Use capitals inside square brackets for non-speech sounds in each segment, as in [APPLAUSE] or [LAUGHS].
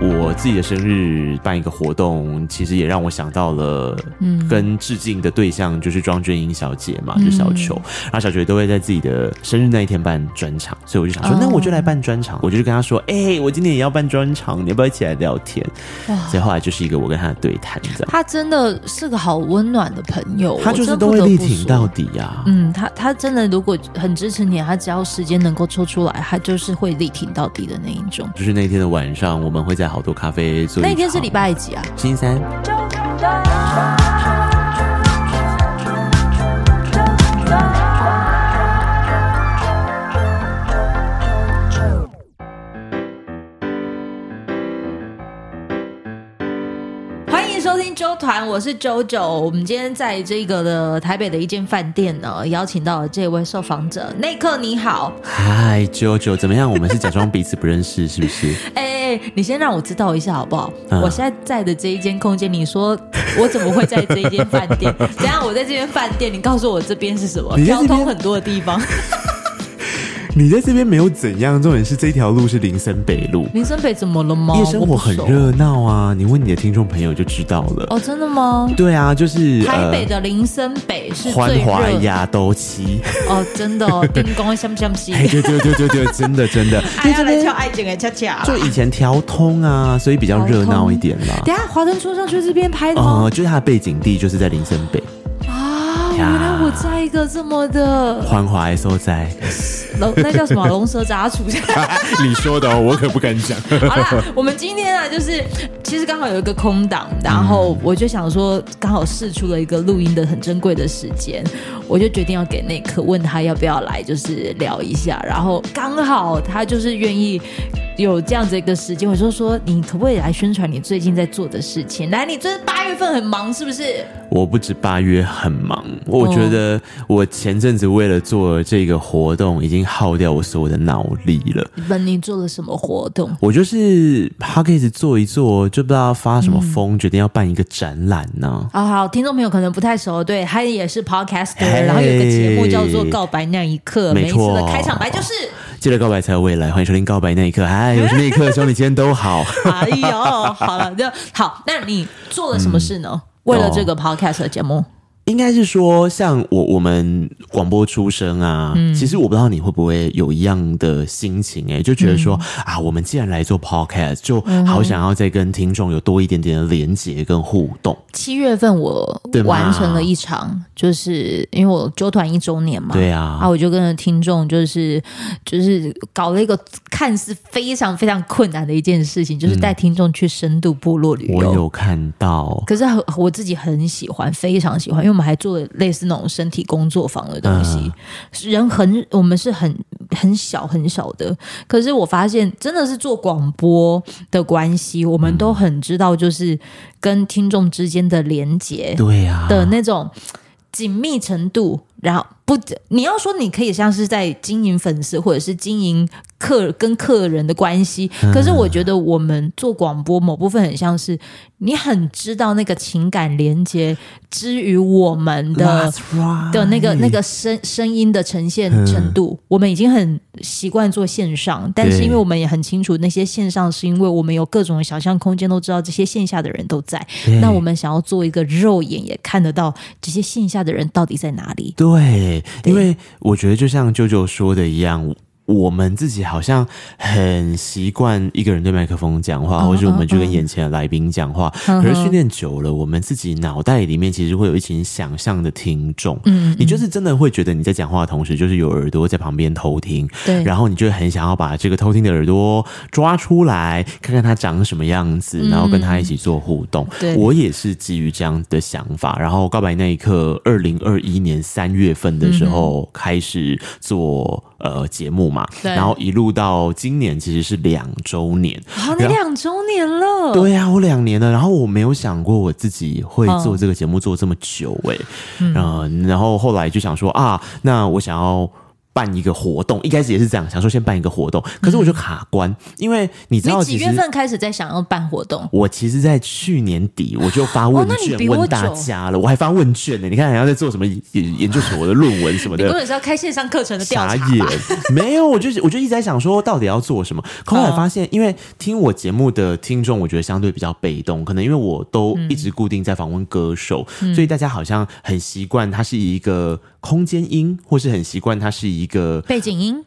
我自己的生日办一个活动，其实也让我想到了，嗯，跟致敬的对象就是庄娟英小姐嘛，嗯、就小球，然后小球也都会在自己的生日那一天办专场，所以我就想说，哦、那我就来办专场，我就跟他说，哎、欸，我今天也要办专场，你要不要一起来聊天？哇所以后来就是一个我跟他的对谈，这样。他真的是个好温暖的朋友，他就是都会力挺到底呀、啊。嗯，他他真的如果很支持你，他只要时间能够抽出来，他就是会力挺到底的那一种。就是那天的晚上，我们会在好多咖啡。那一天是礼拜几啊？星期三。欢迎收听啾团，我是 JoJo。我们今天在这个的台北的一间饭店呢，邀请到了这位受访者内克，你好。嗨，JoJo，怎么样？我们是假装彼此不认识，是不是？[LAUGHS] 哎。你先让我知道一下好不好？嗯、我现在在的这一间空间，你说我怎么会在这一间饭店？[LAUGHS] 等下我在这间饭店，你告诉我这边是什么？交通很多的地方。你在这边没有怎样，重点是这条路是林森北路。林森北怎么了吗？夜生活很热闹啊！你问你的听众朋友就知道了。哦，真的吗？对啊，就是台北的林森北是欢华亚都七。哦，真的哦，电工相不相信？对对对对对，真的真的。还要来跳爱情的恰恰。就以前调通啊，所以比较热闹一点啦。[LAUGHS] 等下华灯初上去这边拍的吗？哦，就是它的背景地就是在林森北。原来我在一个这么的繁华的所在，龙那叫什么龙蛇杂处？[LAUGHS] 你说的哦，我可不敢讲。[LAUGHS] 好啦，我们今天啊，就是其实刚好有一个空档，然后我就想说，刚好试出了一个录音的很珍贵的时间，我就决定要给内克问他要不要来，就是聊一下。然后刚好他就是愿意有这样子一个时间，我就说你可不可以来宣传你最近在做的事情？来，你这八月份很忙是不是？我不止八月很忙。我觉得我前阵子为了做这个活动，已经耗掉我所有的脑力了。本你做了什么活动？我就是他可以做一做，就不知道发什么疯，嗯、决定要办一个展览呢。好好，听众朋友可能不太熟，对，他也是 podcaster，嘿然后有个节目叫做《告白那一刻》，没错，每一次的开场白就是记得告白才有未来，欢迎收听《告白那一刻》。嗨，[LAUGHS] 我是内克，希望你今天都好。哎呦，好了，就好。那你做了什么事呢？嗯、为了这个 podcast 的节目？应该是说，像我我们广播出身啊，嗯、其实我不知道你会不会有一样的心情哎、欸，就觉得说、嗯、啊，我们既然来做 podcast，就好想要再跟听众有多一点点的连接跟互动。七月份我完成了一场，就是因为我纠团一周年嘛，对啊，啊，我就跟着听众就是就是搞了一个看似非常非常困难的一件事情，就是带听众去深度部落旅游。我有看到，可是我自己很喜欢，非常喜欢，因为。我们还做了类似那种身体工作坊的东西，嗯、人很，我们是很很小很小的，可是我发现真的是做广播的关系，我们都很知道，就是跟听众之间的连接，对呀的那种紧密程度，然后不，你要说你可以像是在经营粉丝，或者是经营。客跟客人的关系，可是我觉得我们做广播某部分很像是你很知道那个情感连接之于我们的 right 的那个那个声声音的呈现程度，我们已经很习惯做线上，但是因为我们也很清楚那些线上是因为我们有各种想象空间，都知道这些线下的人都在，那我们想要做一个肉眼也看得到这些线下的人到底在哪里？对，因为我觉得就像舅舅说的一样。我们自己好像很习惯一个人对麦克风讲话，或者我们就跟眼前的来宾讲话。可是训练久了，我们自己脑袋里面其实会有一群想象的听众。嗯，你就是真的会觉得你在讲话的同时，就是有耳朵在旁边偷听。对，然后你就很想要把这个偷听的耳朵抓出来，看看它长什么样子，然后跟他一起做互动。对，我也是基于这样的想法。然后告白那一刻，二零二一年三月份的时候开始做呃节目。嘛，然后一路到今年其实是两周年，好，你两周年了，对呀、啊，我两年了。然后我没有想过我自己会做这个节目做这么久、欸，哎、嗯，然后后来就想说啊，那我想要办一个活动，一开始也是这样，想说先办一个活动，可是我就卡关，嗯、因为你知道，你几月份开始在想要办活动？我其实，在去年底我就发问卷问大家了，我还发问卷呢。你看，还要在做什么研研究所的论文什么的，根本是要开线上课程的调查？没有，我就我就一直在想说，到底要做什么？后来发现，因为听我节目的听众，我觉得相对比较被动，可能因为我都一直固定在访问歌手，嗯、所以大家好像很习惯它是一个空间音，或是很习惯它是一个背景音。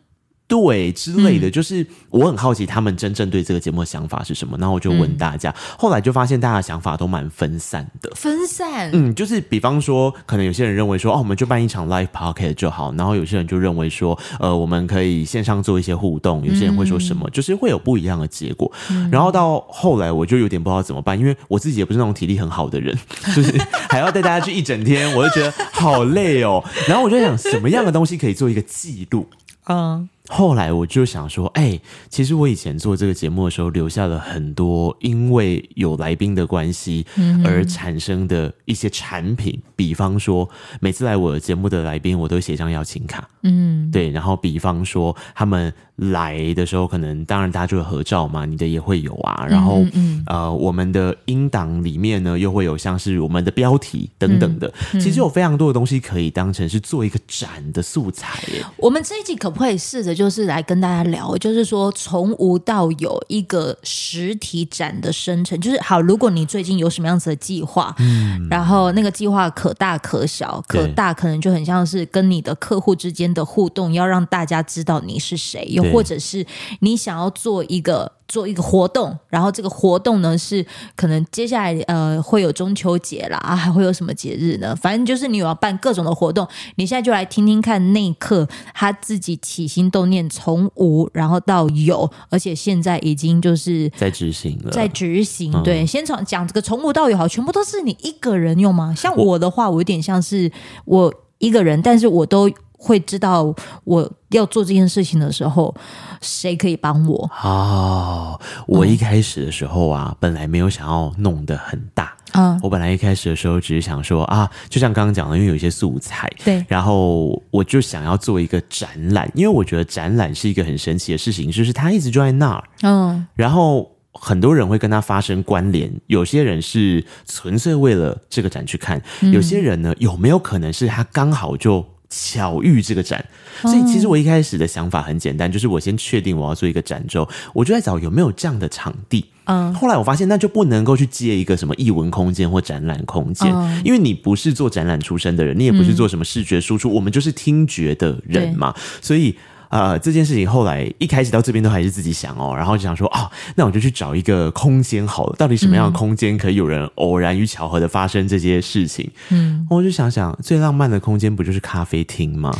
对之类的，就是我很好奇他们真正对这个节目的想法是什么，然后我就问大家，后来就发现大家的想法都蛮分散的。分散，嗯，就是比方说，可能有些人认为说，哦，我们就办一场 live pocket 就好，然后有些人就认为说，呃，我们可以线上做一些互动，有些人会说什么，就是会有不一样的结果。然后到后来，我就有点不知道怎么办，因为我自己也不是那种体力很好的人，[LAUGHS] 就是还要带大家去一整天，我就觉得好累哦。然后我就想，什么样的东西可以做一个记录？嗯。后来我就想说，哎、欸，其实我以前做这个节目的时候，留下了很多因为有来宾的关系而产生的一些产品，嗯、比方说每次来我的节目的来宾，我都写张邀请卡，嗯，对，然后比方说他们来的时候，可能当然大家就会合照嘛，你的也会有啊，然后嗯嗯呃，我们的音档里面呢，又会有像是我们的标题等等的，其实有非常多的东西可以当成是做一个展的素材耶。我们这一季可不可以试着？就是来跟大家聊，就是说从无到有一个实体展的生成，就是好。如果你最近有什么样子的计划，嗯，然后那个计划可大可小，可大可能就很像是跟你的客户之间的互动，要让大家知道你是谁，又或者是你想要做一个。做一个活动，然后这个活动呢是可能接下来呃会有中秋节啦，啊还会有什么节日呢？反正就是你有要办各种的活动，你现在就来听听看那一刻他自己起心动念从无然后到有，而且现在已经就是在执行了，在执行。对，嗯、先从讲这个从无到有，好，全部都是你一个人用吗？像我的话，我有点像是我一个人，但是我都。会知道我要做这件事情的时候，谁可以帮我？哦，我一开始的时候啊，嗯、本来没有想要弄得很大啊。嗯、我本来一开始的时候只是想说啊，就像刚刚讲的，因为有一些素材，对，然后我就想要做一个展览，因为我觉得展览是一个很神奇的事情，就是它一直就在那儿，嗯，然后很多人会跟它发生关联，有些人是纯粹为了这个展去看，嗯、有些人呢，有没有可能是他刚好就。巧遇这个展，所以其实我一开始的想法很简单，就是我先确定我要做一个展之后，我就在找有没有这样的场地。嗯，后来我发现那就不能够去接一个什么艺文空间或展览空间，因为你不是做展览出身的人，你也不是做什么视觉输出，我们就是听觉的人嘛，所以。呃，这件事情后来一开始到这边都还是自己想哦，然后就想说哦，那我就去找一个空间好了。到底什么样的空间可以有人偶然与巧合的发生这些事情？嗯，我就想想，最浪漫的空间不就是咖啡厅吗？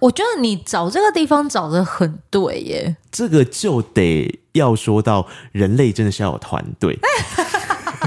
我觉得你找这个地方找的很对耶。这个就得要说到人类真的是要有团队。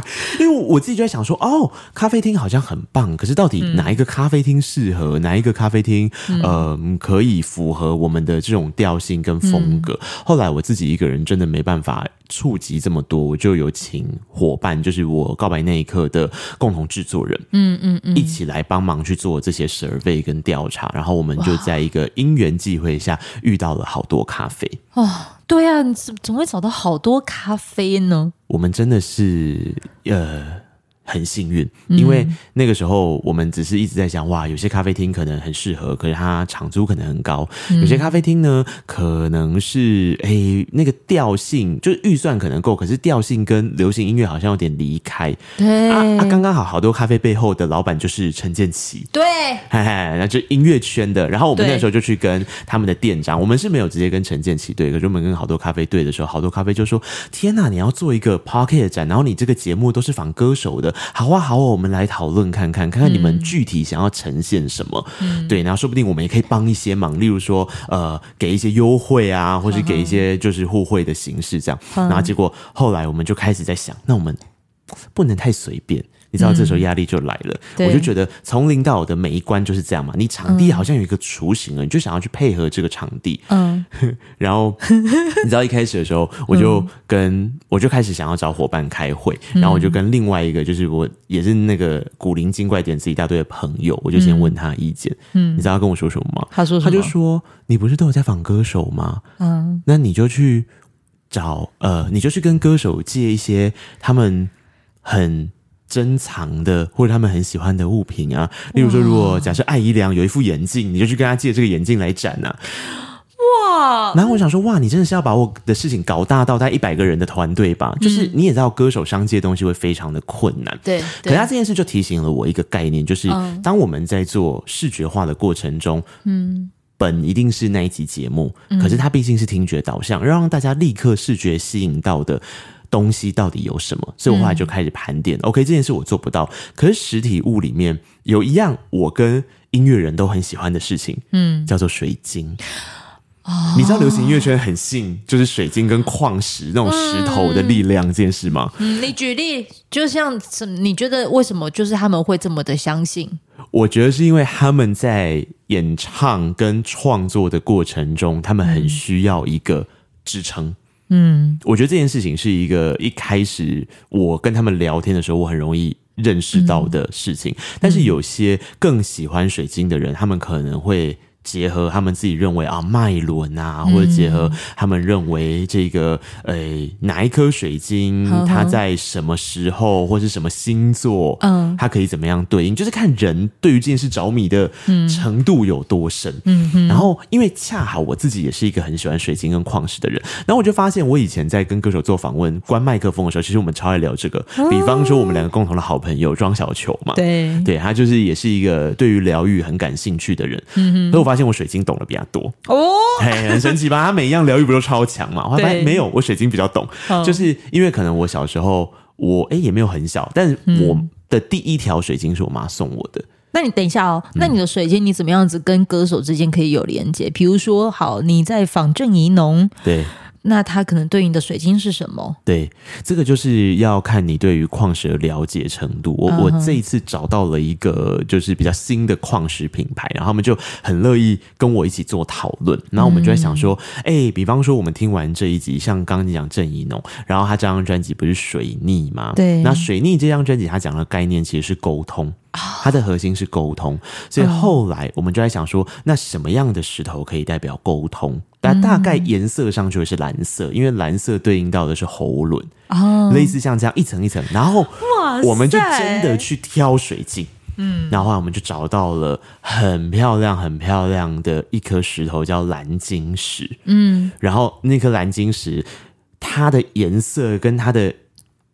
[LAUGHS] 因为我自己就在想说，哦，咖啡厅好像很棒，可是到底哪一个咖啡厅适合，嗯、哪一个咖啡厅，嗯、呃，可以符合我们的这种调性跟风格？嗯、后来我自己一个人真的没办法触及这么多，我就有请伙伴，就是我告白那一刻的共同制作人，嗯嗯嗯，一起来帮忙去做这些 survey 跟调查，然后我们就在一个因缘际会下遇到了好多咖啡。哦对啊，你怎总会找到好多咖啡呢？我们真的是呃。很幸运，因为那个时候我们只是一直在想，哇，有些咖啡厅可能很适合，可是它场租可能很高；有些咖啡厅呢，可能是哎、欸、那个调性就是预算可能够，可是调性跟流行音乐好像有点离开。对啊，刚刚好好多咖啡背后的老板就是陈建奇，对，嘿嘿，那就音乐圈的。然后我们那时候就去跟他们的店长，我们是没有直接跟陈建奇对，可是我们跟好多咖啡对的时候，好多咖啡就说：天哪，你要做一个 p o c k e t 展，然后你这个节目都是仿歌手的。好啊，好啊，我们来讨论看看，看看你们具体想要呈现什么。嗯，对，然后说不定我们也可以帮一些忙，例如说，呃，给一些优惠啊，或是给一些就是互惠的形式这样。嗯，然后结果后来我们就开始在想，那我们不能太随便。你知道这时候压力就来了。嗯、我就觉得从零到我的每一关就是这样嘛，你场地好像有一个雏形了，嗯、你就想要去配合这个场地。嗯，[LAUGHS] 然后 [LAUGHS] 你知道一开始的时候，我就跟、嗯、我就开始想要找伙伴开会，然后我就跟另外一个就是我也是那个古灵精怪点子一大堆的朋友，我就先问他意见。嗯，你知道他跟我说什么吗？他说什么？他就说：“你不是都有在访歌手吗？嗯，那你就去。”找呃，你就去跟歌手借一些他们很珍藏的或者他们很喜欢的物品啊。例如说，如果假设艾怡良有一副眼镜，你就去跟他借这个眼镜来展啊。哇！然后我想说，哇，你真的是要把我的事情搞大到带一百个人的团队吧？嗯、就是你也知道，歌手商借东西会非常的困难。对，对可他这件事就提醒了我一个概念，就是当我们在做视觉化的过程中，嗯。本一定是那一集节目，可是它毕竟是听觉导向，要、嗯、让大家立刻视觉吸引到的东西到底有什么？所以我后来就开始盘点。嗯、OK，这件事我做不到，可是实体物里面有一样我跟音乐人都很喜欢的事情，嗯，叫做水晶。哦、你知道流行音乐圈很信就是水晶跟矿石那种石头的力量这件事吗？嗯，你举例，就像什么？你觉得为什么就是他们会这么的相信？我觉得是因为他们在演唱跟创作的过程中，他们很需要一个支撑。嗯，我觉得这件事情是一个一开始我跟他们聊天的时候，我很容易认识到的事情。嗯、但是有些更喜欢水晶的人，他们可能会。结合他们自己认为啊脉轮啊，或者结合他们认为这个呃、欸、哪一颗水晶它在什么时候或是什么星座，嗯，它可以怎么样对应，就是看人对于这件事着迷的程度有多深。嗯，然后因为恰好我自己也是一个很喜欢水晶跟矿石的人，然后我就发现我以前在跟歌手做访问关麦克风的时候，其实我们超爱聊这个。比方说我们两个共同的好朋友庄小球嘛，对，对他就是也是一个对于疗愈很感兴趣的人。嗯，所以我发现。发现我水晶懂得比较多哦，嘿，很神奇吧？他每一样疗愈不都超强嘛？我发现没有，我水晶比较懂，对就是因为可能我小时候我哎、欸、也没有很小，但是我的第一条水晶是我妈送我的。嗯、那你等一下哦，那你的水晶你怎么样子跟歌手之间可以有连接？比如说，好，你在仿郑怡农，对。那它可能对应的水晶是什么？对，这个就是要看你对于矿石的了解程度。我、uh. 我这一次找到了一个就是比较新的矿石品牌，然后他们就很乐意跟我一起做讨论。然后我们就在想说，哎、嗯欸，比方说我们听完这一集，像刚刚你讲郑怡农，然后他这张专辑不是水逆吗？对，那水逆这张专辑他讲的概念其实是沟通。它的核心是沟通，所以后来我们就在想说，那什么样的石头可以代表沟通？但大概颜色上就会是蓝色，因为蓝色对应到的是喉轮哦，类似像这样一层一层。然后我们就真的去挑水晶，嗯，然后我们就找到了很漂亮、很漂亮的一颗石头，叫蓝晶石。嗯，然后那颗蓝晶石，它的颜色跟它的。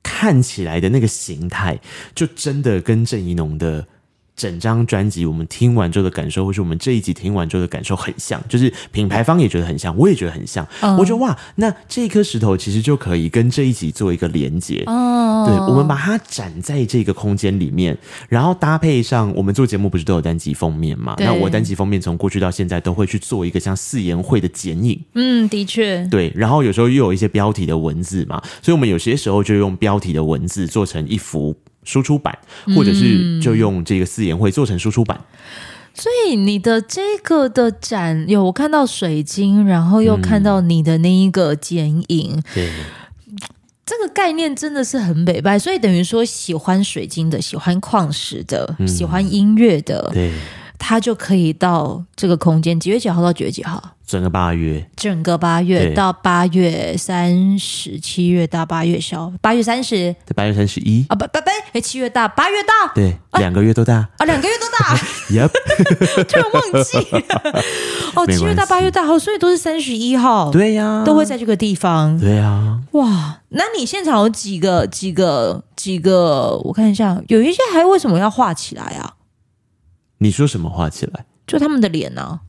看起来的那个形态，就真的跟郑怡农的整张专辑，我们听完之后的感受，或是我们这一集听完之后的感受很像，就是品牌方也觉得很像，我也觉得很像。Oh. 我觉得哇，那这颗石头其实就可以跟这一集做一个连接。哦，oh. 对，我们把它展在这个空间里面，然后搭配上我们做节目不是都有单集封面嘛？那我单集封面从过去到现在都会去做一个像四言会的剪影。嗯，的确。对，然后有时候又有一些标题的文字嘛，所以我们有些时候就用标题的文字做成一幅。输出版，或者是就用这个四言会做成输出版。嗯，所以你的这个的展有我看到水晶，然后又看到你的那一个剪影，嗯，对，这个概念真的是很美白。所以等于说，喜欢水晶的、喜欢矿石的、嗯，喜欢音乐的，对。他就可以到这个空间，几月几号？到几月几号？整个八月，整个八月对。到八月三十，七月到八月小，八月三十，八月三十一。啊，不不不，哎，七月大，八月大，对，两个月都大啊，两个月都大，[LAUGHS] Yep，[LAUGHS] 突然忘记。[LAUGHS] 哦，七月大，八月大，好，所以都是三十一号，对呀、啊，都会在这个地方，对呀、啊，哇，那你现场有几个几个几个？我看一下，有一些还为什么要画起来啊？你说什么画起来？就他们的脸呢、啊？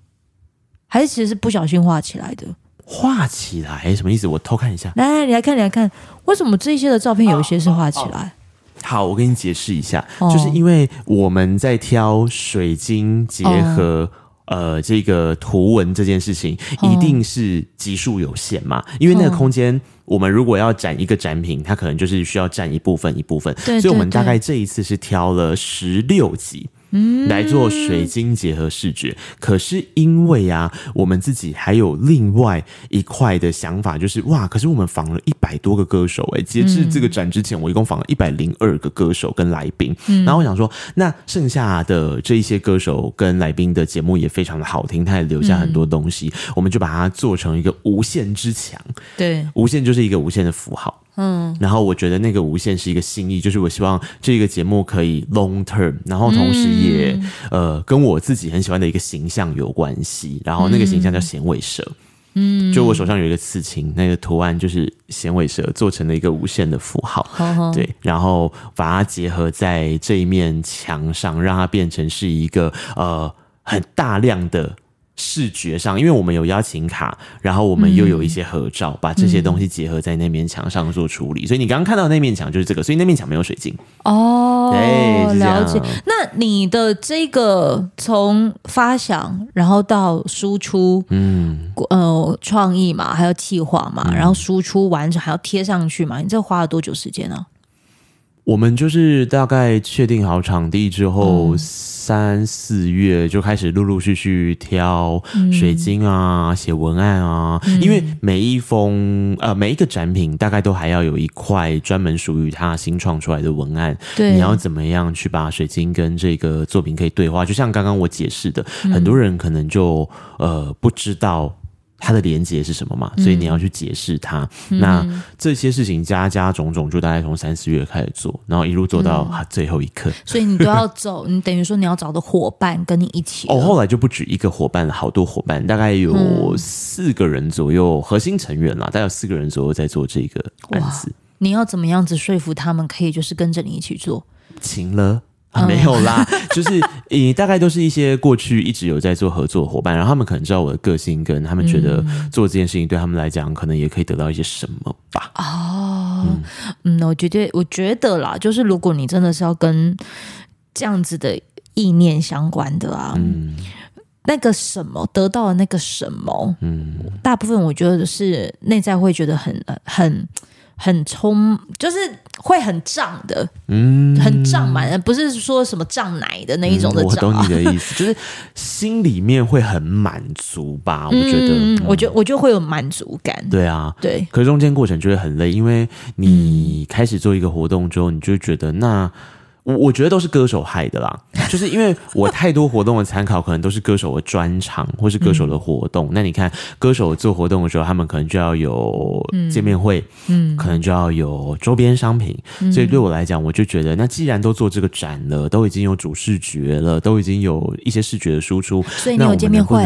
还是其实是不小心画起来的？画起来什么意思？我偷看一下。来，来，你来看，你来看，为什么这些的照片有一些是画起来？哦哦哦、好，我跟你解释一下，哦、就是因为我们在挑水晶结合呃，这个图文这件事情一定是集数有限嘛，哦、因为那个空间，我们如果要展一个展品，它可能就是需要占一部分一部分，对对对，所以我们大概这一次是挑了十六集。来做水晶结合视觉，可是因为啊，我们自己还有另外一块的想法，就是哇，可是我们访了一百多个歌手，欸，哎，截至这个展之前，我一共访了一百零二个歌手跟来宾，然后我想说，那剩下的这一些歌手跟来宾的节目也非常的好听，他也留下很多东西，我们就把它做成一个无限之墙，对，无限就是一个无限的符号。嗯，然后我觉得那个无限是一个心意，就是我希望这个节目可以 long term，然后同时也、嗯、呃跟我自己很喜欢的一个形象有关系，然后那个形象叫响尾蛇，嗯，就我手上有一个刺青，那个图案就是响尾蛇做成了一个无限的符号，嗯、对，然后把它结合在这一面墙上，让它变成是一个呃很大量的。视觉上，因为我们有邀请卡，然后我们又有一些合照，嗯、把这些东西结合在那面墙上做处理，嗯、所以你刚刚看到那面墙就是这个，所以那面墙没有水晶哦。对，了解。那你的这个从发想，然后到输出，嗯，呃，创意嘛，还有计划嘛，然后输出完成还要贴上去嘛，你这花了多久时间呢？我们就是大概确定好场地之后，三四月就开始陆陆续续挑水晶啊，写文案啊。因为每一封呃每一个展品大概都还要有一块专门属于它新创出来的文案。对，你要怎么样去把水晶跟这个作品可以对话？就像刚刚我解释的，很多人可能就呃不知道。它的连接是什么嘛？所以你要去解释它。嗯、那这些事情加加种种，就大概从三四月开始做，然后一路做到最后一刻。嗯、所以你都要走，[LAUGHS] 你等于说你要找的伙伴跟你一起。哦，后来就不止一个伙伴了，好多伙伴，大概有四个人左右，核心成员啦，大概有四个人左右在做这个案子。你要怎么样子说服他们可以就是跟着你一起做？请了。啊、没有啦，[LAUGHS] 就是你大概都是一些过去一直有在做合作伙伴，然后他们可能知道我的个性，跟他们觉得做这件事情对他们来讲，可能也可以得到一些什么吧。哦，嗯，嗯，我觉得，我觉得啦，就是如果你真的是要跟这样子的意念相关的啊，嗯，那个什么得到的那个什么，嗯，大部分我觉得是内在会觉得很很。很充，就是会很胀的，嗯，很胀满，不是说什么胀奶的那一种的胀。我懂你的意思，[LAUGHS] 就是心里面会很满足吧？我觉得，嗯，我觉得，我就会有满足感。对啊，对。可是中间过程就会很累，因为你开始做一个活动之后，你就觉得那。我我觉得都是歌手害的啦，就是因为我太多活动的参考，可能都是歌手的专场或是歌手的活动。嗯、那你看，歌手做活动的时候，他们可能就要有见面会，嗯，可能就要有周边商品。嗯、所以对我来讲，我就觉得，那既然都做这个展了，都已经有主视觉了，都已经有一些视觉的输出，所以你有见面会？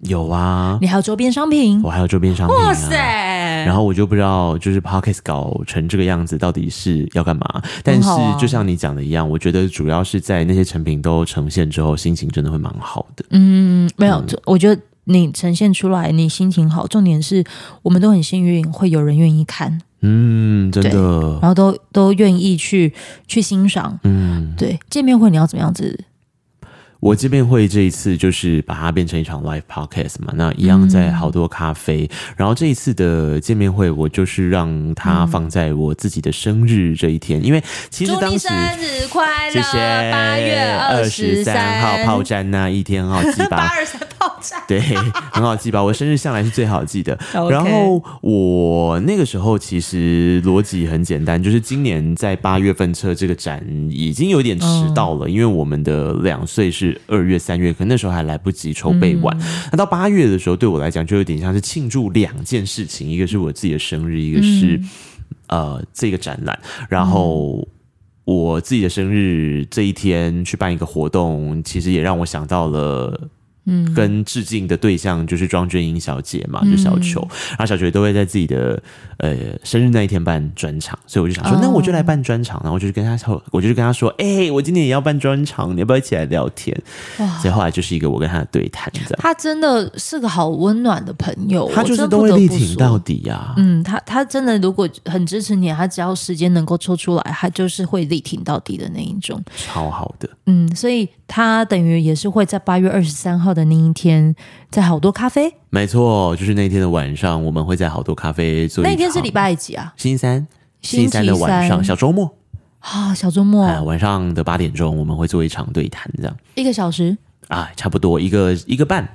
有啊，你还有周边商品？我还有周边商品、啊。哇塞！然后我就不知道，就是 Podcast 搞成这个样子，到底是要干嘛？但是就像你讲的一样。我觉得主要是在那些成品都呈现之后，心情真的会蛮好的。嗯，没有，嗯、我觉得你呈现出来，你心情好。重点是我们都很幸运，会有人愿意看。嗯，真的，然后都都愿意去去欣赏。嗯，对，见面会你要怎么样子？我见面会这一次就是把它变成一场 live podcast 嘛，那一样在好多咖啡。嗯、然后这一次的见面会，我就是让它放在我自己的生日这一天，嗯、因为其实当时生日快乐，谢谢，八月二十三号炮战那一天哦记吧？[LAUGHS] [LAUGHS] 八二三对，[LAUGHS] 很好记吧？我生日向来是最好记的。然后我那个时候其实逻辑很简单，就是今年在八月份测这个展已经有点迟到了，嗯、因为我们的两岁是。二月、三月，可能那时候还来不及筹备完。嗯、那到八月的时候，对我来讲就有点像是庆祝两件事情，一个是我自己的生日，一个是、嗯、呃这个展览。然后我自己的生日这一天去办一个活动，其实也让我想到了。嗯，跟致敬的对象就是庄俊英小姐嘛，就小球，嗯、然后小球都会在自己的呃生日那一天办专场，所以我就想说，哦、那我就来办专场，然后我就跟他说，我就跟他说，哎、欸，我今年也要办专场，你要不要一起来聊天？哇，所以后来就是一个我跟他的对谈，这样。他真的是个好温暖的朋友，他就是都会力挺到底呀、啊。嗯，他他真的如果很支持你，他只要时间能够抽出来，他就是会力挺到底的那一种，超好的。嗯，所以他等于也是会在八月二十三号的那一天，在好多咖啡。没错，就是那天的晚上，我们会在好多咖啡做。那天是礼拜几啊？星期三，星期三的晚上，小周末啊，小周末、啊，晚上的八点钟，我们会做一场对谈，这样一个小时啊，差不多一个一个半，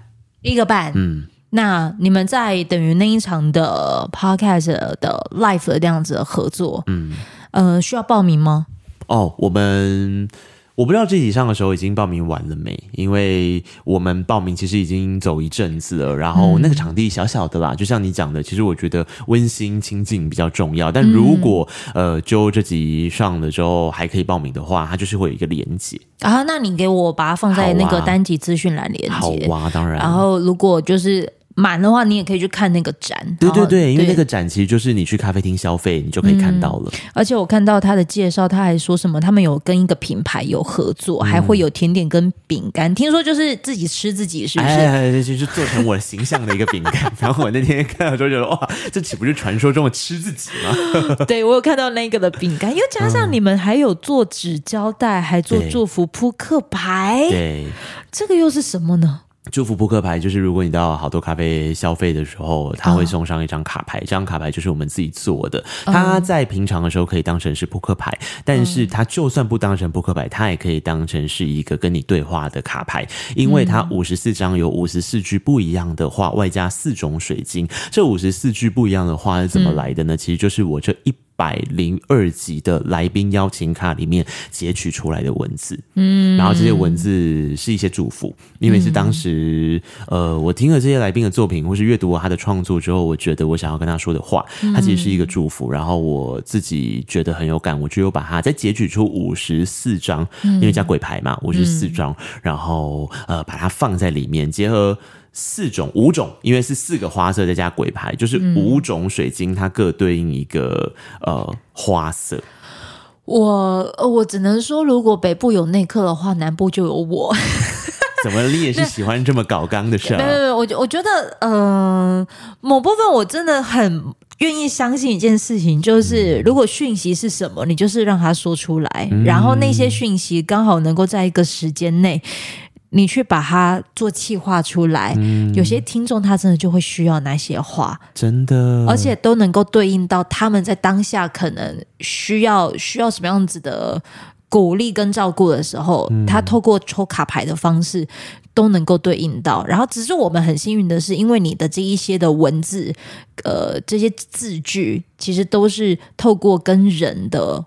一个半，嗯。那你们在等于那一场的 podcast 的 live 的这样子的合作，嗯，呃，需要报名吗？哦，我们。我不知道这集上的时候已经报名完了没，因为我们报名其实已经走一阵子了。然后那个场地小小的啦，嗯、就像你讲的，其实我觉得温馨亲近比较重要。但如果、嗯、呃，就这集上了之后还可以报名的话，它就是会有一个连接啊。那你给我把它放在那个单集资讯栏连接，好哇，当然。然后如果就是。满的话，你也可以去看那个展。对对对，因为那个展其实就是你去咖啡厅消费，你就可以看到了。嗯、而且我看到他的介绍，他还说什么，他们有跟一个品牌有合作，嗯、还会有甜点跟饼干。听说就是自己吃自己，是不是？哎，[LAUGHS] 就是做成我形象的一个饼干。然后我那天看到之后觉得，哇，这岂不是传说中的吃自己吗？[LAUGHS] 对，我有看到那个的饼干，又加上你们还有做纸胶带，还做祝福扑克牌。对，这个又是什么呢？祝福扑克牌就是，如果你到好多咖啡消费的时候，他会送上一张卡牌。这张卡牌就是我们自己做的。它在平常的时候可以当成是扑克牌，但是它就算不当成扑克牌，它也可以当成是一个跟你对话的卡牌，因为它五十四张有五十四句不一样的话，外加四种水晶。这五十四句不一样的话是怎么来的呢？其实就是我这一。百零二集的来宾邀请卡里面截取出来的文字，嗯，然后这些文字是一些祝福，因为是当时，呃，我听了这些来宾的作品，或是阅读了他的创作之后，我觉得我想要跟他说的话，它其实是一个祝福，然后我自己觉得很有感，我就有把它再截取出五十四张，因为加鬼牌嘛，五十四张，然后呃，把它放在里面，结合。四种、五种，因为是四个花色再加鬼牌，就是五种水晶，它各对应一个呃花色。我我只能说，如果北部有内克的话，南部就有我。[LAUGHS] 怎么，你也是喜欢这么搞刚的事儿？对对对，我我觉得，嗯、呃，某部分我真的很愿意相信一件事情，就是如果讯息是什么，你就是让他说出来，嗯、然后那些讯息刚好能够在一个时间内。你去把它做气化出来，嗯，有些听众他真的就会需要那些话，真的，而且都能够对应到他们在当下可能需要需要什么样子的鼓励跟照顾的时候，嗯，他透过抽卡牌的方式都能够对应到。然后，只是我们很幸运的是，因为你的这一些的文字，呃，这些字句其实都是透过跟人的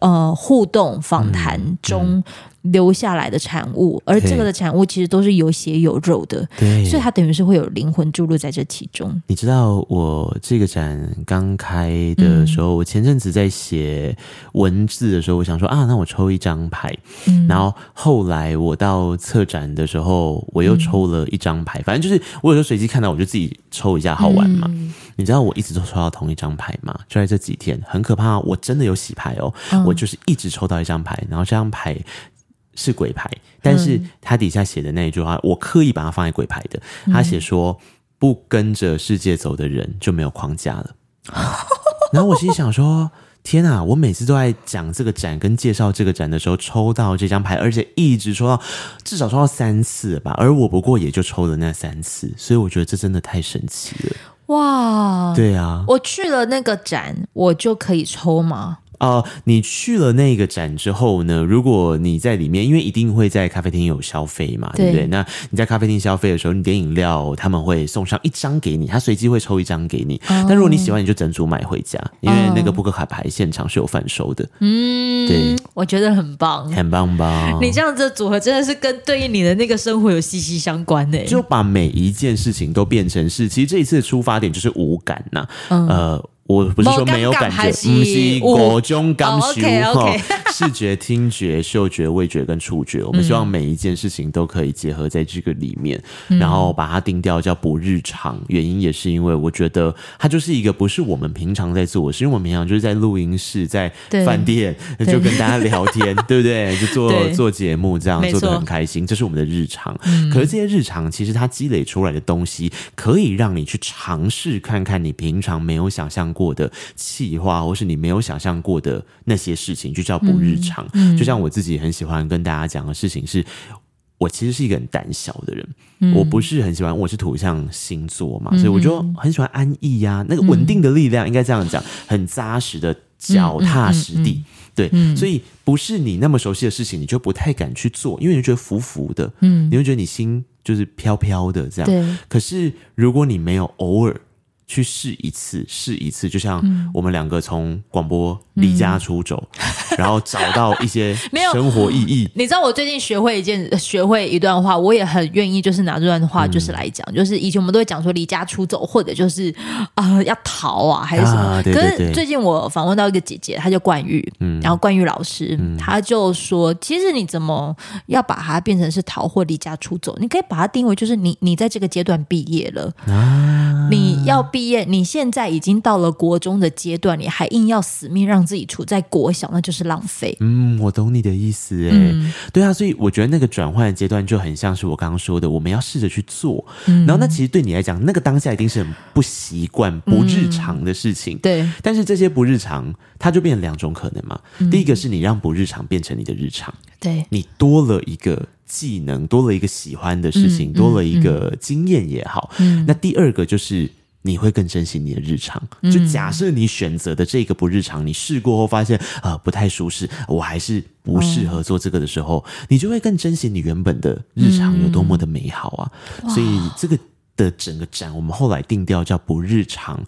呃互动访谈中。留下来的产物，而这个的产物其实都是有血有肉的，对，所以它等于是会有灵魂注入在这其中。你知道我这个展刚开的时候，嗯、我前阵子在写文字的时候，我想说啊，那我抽一张牌，嗯、然后后来我到策展的时候，我又抽了一张牌，嗯、反正就是我有时候随机看到，我就自己抽一下好玩嘛。嗯、你知道我一直都抽到同一张牌吗？就在这几天，很可怕，我真的有洗牌哦，嗯、我就是一直抽到一张牌，然后这张牌。是鬼牌，但是他底下写的那一句话，嗯、我刻意把它放在鬼牌的。他写说：“不跟着世界走的人就没有框架了。[LAUGHS] ”然后我心里想说：“天啊！我每次都在讲这个展跟介绍这个展的时候，抽到这张牌，而且一直抽到至少抽到三次吧。而我不过也就抽了那三次，所以我觉得这真的太神奇了。哇！对啊，我去了那个展，我就可以抽吗？哦、呃，你去了那个展之后呢？如果你在里面，因为一定会在咖啡厅有消费嘛，对，对不对？那你在咖啡厅消费的时候，你点饮料，他们会送上一张给你，他随机会抽一张给你。哦、但如果你喜欢，你就整组买回家，因为那个扑克卡牌现场是有贩售的。嗯，对，我觉得很棒，很棒吧？你这样子的组合真的是跟对应你的那个生活有息息相关的，就把每一件事情都变成是，其实这一次的出发点就是无感呐、啊，嗯、呃。我不是说没有感觉，不是各种感受哈，[LAUGHS] 视觉、听觉、嗅觉、味觉跟触觉，我们希望每一件事情都可以结合在这个里面，嗯、然后把它定调叫不日常。原因也是因为我觉得它就是一个不是我们平常在做是，因为我们平常就是在录音室、在饭店就跟大家聊天，[LAUGHS] 对，不对？就做做节目这样做的很开心，这是我们的日常。嗯、可是这些日常其实它积累出来的东西，可以让你去尝试看看你平常没有想象过的气话，或是你没有想象过的那些事情，就叫不日常。嗯嗯、就像我自己很喜欢跟大家讲的事情是，我其实是一个很胆小的人，嗯、我不是很喜欢，我是土象星座嘛，嗯、所以我就很喜欢安逸呀、啊，那个稳定的力量应该这样讲，很扎实的脚踏实地，对，嗯、所以不是你那么熟悉的事情，你就不太敢去做，因为你觉得浮浮的，嗯，你会觉得你心就是飘飘的这样，对。可是如果你没有偶尔去试一次，试一次，就像我们两个从广播。离家出走，嗯、然后找到一些 [LAUGHS] 生活意义。你知道我最近学会一件，学会一段话，我也很愿意，就是拿这段话就是来讲，嗯、就是以前我们都会讲说离家出走，或者就是啊、呃、要逃啊，还是什么。啊、对对对，可是最近我访问到一个姐姐，她叫冠玉，嗯，然后冠玉老师，嗯、她就说，其实你怎么要把它变成是逃或离家出走？你可以把它定为就是你你在这个阶段毕业了，啊，你要毕业，你现在已经到了国中的阶段，你还硬要死命让自己处在国小，那就是浪费。嗯，我懂你的意思，哎、嗯，对啊，所以我觉得那个转换的阶段就很像是我刚刚说的，我们要试着去做。嗯、然后那其实对你来讲，那个当下一定是很不习惯、不日常的事情。嗯、对，但是这些不日常，它就变成两种可能嘛。嗯、第一个是你让不日常变成你的日常，对，你多了一个技能，多了一个喜欢的事情，嗯、多了一个经验也好。嗯，那第二个就是。你会更珍惜你的日常。就假设你选择的这个不日常，你试过后发现啊、呃、不太舒适，我还是不适合做这个的时候，你就会更珍惜你原本的日常有多么的美好啊！所以这个的整个展，我们后来定调叫不日常。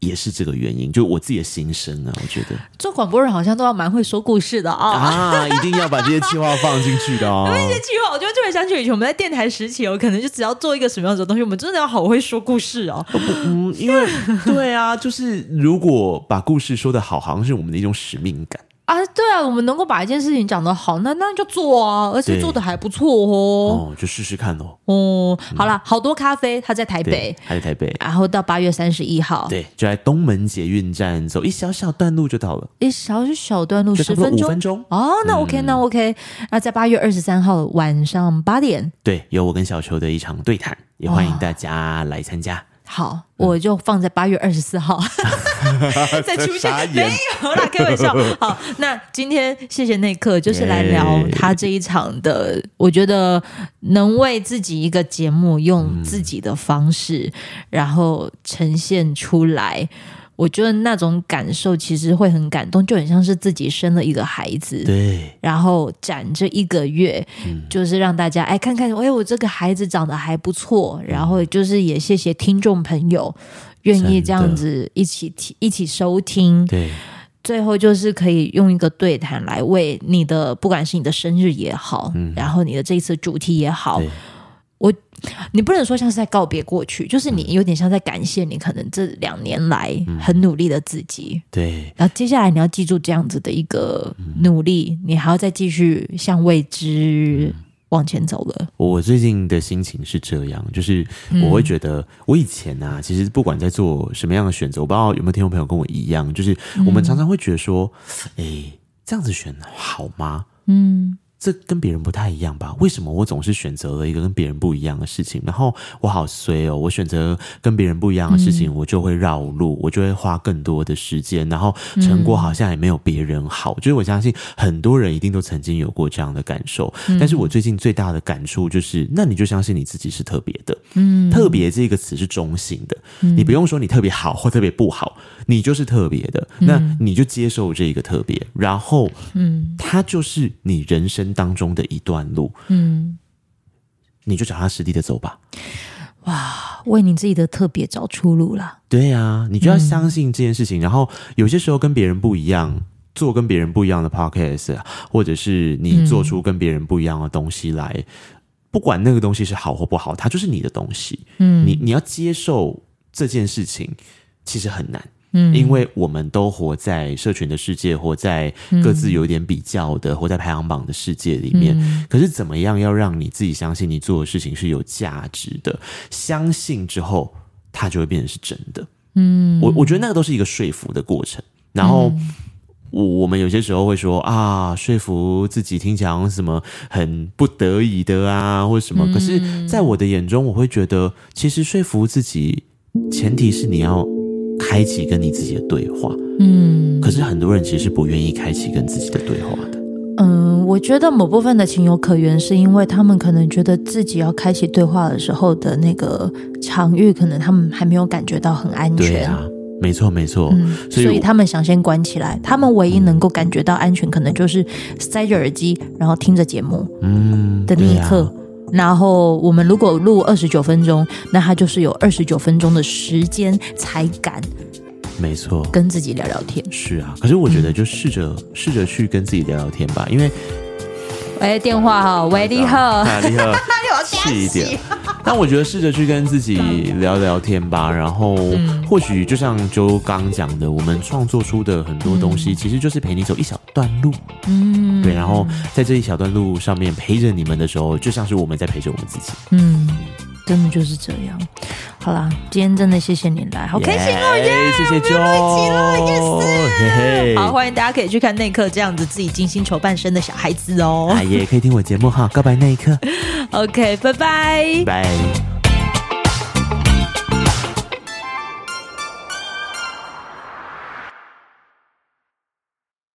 也是这个原因，就我自己的心声啊，我觉得做广播人好像都要蛮会说故事的啊、哦，啊，一定要把这些计划放进去的哦。[LAUGHS] 那些计划，我就突然想起以前我们在电台时期，我可能就只要做一个什么样子的东西，我们真的要好会说故事哦。不，嗯，因为 [LAUGHS] 对啊，就是如果把故事说得好，好像是我们的一种使命感。啊，对啊，我们能够把一件事情讲得好，那那就做啊，而且做的还不错哦。哦，就试试看喽。哦，好了，好多咖啡，他在台北，还在台北，然后到八月三十一号，对，就在东门捷运站走一小小段路就到了，一小小段路十分钟，五分钟。哦，那 OK，那 OK，那在八月二十三号晚上八点，对，有我跟小球的一场对谈，也欢迎大家来参加。好，我就放在八月二十四号 [LAUGHS] 再出现，没有啦，开玩笑。[LAUGHS] 好，那今天谢谢内克，就是来聊他这一场的。我觉得能为自己一个节目用自己的方式，然后呈现出来。我觉得那种感受其实会很感动，就很像是自己生了一个孩子，对，然后展这一个月，嗯、就是让大家哎看看，哎我这个孩子长得还不错，然后就是也谢谢听众朋友愿意这样子一起听一起收听，对，最后就是可以用一个对谈来为你的不管是你的生日也好，嗯、然后你的这一次主题也好。我，你不能说像是在告别过去，就是你有点像在感谢你可能这两年来很努力的自己。嗯、对，然后接下来你要记住这样子的一个努力，嗯、你还要再继续向未知往前走了。我最近的心情是这样，就是我会觉得，我以前啊，其实不管在做什么样的选择，我不知道有没有听众朋友跟我一样，就是我们常常会觉得说，哎、嗯，这样子选好吗？嗯。这跟别人不太一样吧？为什么我总是选择了一个跟别人不一样的事情？然后我好衰哦！我选择跟别人不一样的事情，嗯、我就会绕路，我就会花更多的时间，然后成果好像也没有别人好。嗯、就是我相信很多人一定都曾经有过这样的感受。嗯、但是我最近最大的感触就是，那你就相信你自己是特别的。嗯，特别这个词是中性的，嗯、你不用说你特别好或特别不好，你就是特别的。嗯、那你就接受这个特别，然后，嗯，它就是你人生当中的一段路，嗯，你就脚踏实地的走吧。哇，为你自己的特别找出路了。对啊，你就要相信这件事情。嗯、然后有些时候跟别人不一样，做跟别人不一样的 podcast，或者是你做出跟别人不一样的东西来，嗯、不管那个东西是好或不好，它就是你的东西。嗯，你你要接受这件事情，其实很难。嗯，因为我们都活在社群的世界，活在各自有点比较的，嗯、活在排行榜的世界里面。嗯、可是，怎么样要让你自己相信你做的事情是有价值的？相信之后，它就会变成是真的。嗯，我我觉得那个都是一个说服的过程。然后，我我们有些时候会说啊，说服自己听起来好像什么很不得已的啊，或者什么。可是，在我的眼中，我会觉得，其实说服自己，前提是你要。开启跟你自己的对话，嗯，可是很多人其实是不愿意开启跟自己的对话的。嗯，我觉得某部分的情有可原，是因为他们可能觉得自己要开启对话的时候的那个场域，可能他们还没有感觉到很安全。对啊，没错没错。嗯，所以，所以他们想先关起来。他们唯一能够感觉到安全，可能就是塞着耳机，然后听着节目。嗯，的那一刻。嗯然后我们如果录二十九分钟，那他就是有二十九分钟的时间才敢，没错，跟自己聊聊天。是啊，可是我觉得就试着、嗯、试着去跟自己聊聊天吧，因为，喂，电话哈，喂，你好，你好，[LAUGHS] 细一点。但我觉得试着去跟自己聊聊天吧，然后或许就像周刚讲的，我们创作出的很多东西，其实就是陪你走一小段路，嗯，对，然后在这一小段路上面陪着你们的时候，就像是我们在陪着我们自己，嗯，真的就是这样。好啦，今天真的谢谢你来，好开心哦耶！谢谢 Jo，好，欢迎大家可以去看内克这样子自己精心筹办生的小孩子哦，也可以听我节目哈，告白那一刻。[LAUGHS] OK，拜拜，拜。